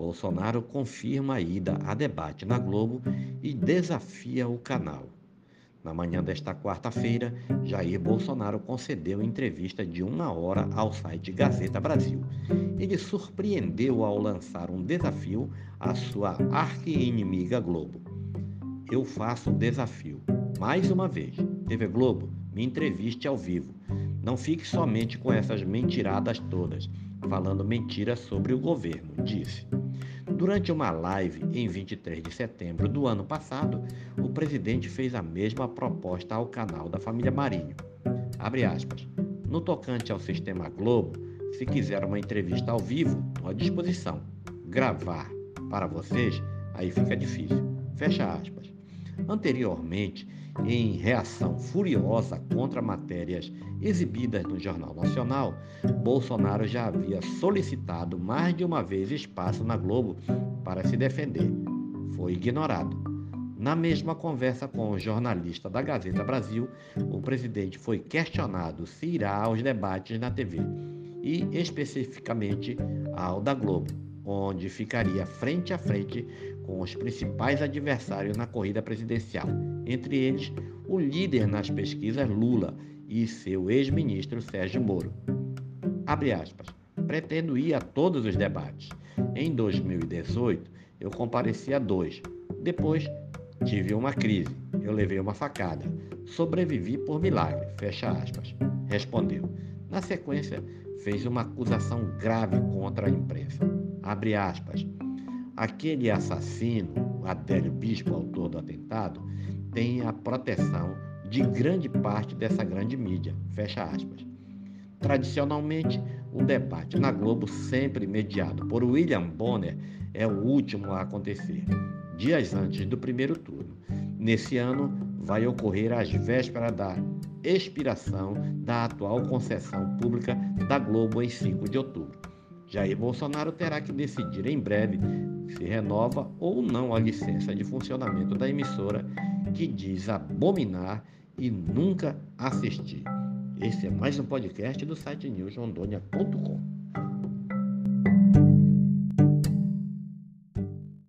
Bolsonaro confirma a ida a debate na Globo e desafia o canal. Na manhã desta quarta-feira, Jair Bolsonaro concedeu entrevista de uma hora ao site Gazeta Brasil. Ele surpreendeu ao lançar um desafio à sua arqui-inimiga Globo. Eu faço o desafio. Mais uma vez, TV Globo, me entreviste ao vivo. Não fique somente com essas mentiradas todas falando mentiras sobre o governo, disse. Durante uma live em 23 de setembro do ano passado, o presidente fez a mesma proposta ao canal da família Marinho. Aspas. No tocante ao sistema Globo, se quiser uma entrevista ao vivo, estou à disposição. Gravar para vocês, aí fica difícil. Fecha aspas. Anteriormente, em reação furiosa contra matérias exibidas no Jornal Nacional, Bolsonaro já havia solicitado mais de uma vez espaço na Globo para se defender. Foi ignorado. Na mesma conversa com o jornalista da Gazeta Brasil, o presidente foi questionado se irá aos debates na TV e especificamente ao da Globo, onde ficaria frente a frente com os principais adversários na corrida presidencial, entre eles o líder nas pesquisas Lula e seu ex-ministro Sérgio Moro. Abre aspas. Pretendo ir a todos os debates. Em 2018, eu compareci a dois. Depois, tive uma crise. Eu levei uma facada. Sobrevivi por milagre. Fecha aspas. Respondeu. Na sequência, fez uma acusação grave contra a imprensa. Abre aspas. Aquele assassino, Adélio Bispo, autor do atentado, tem a proteção de grande parte dessa grande mídia. Fecha aspas. Tradicionalmente, o debate na Globo, sempre mediado por William Bonner, é o último a acontecer, dias antes do primeiro turno. Nesse ano, vai ocorrer às vésperas da expiração da atual concessão pública da Globo em 5 de outubro. Jair Bolsonaro terá que decidir em breve se renova ou não a licença de funcionamento da emissora que diz abominar e nunca assistir. Esse é mais um podcast do site newsrondônia.com.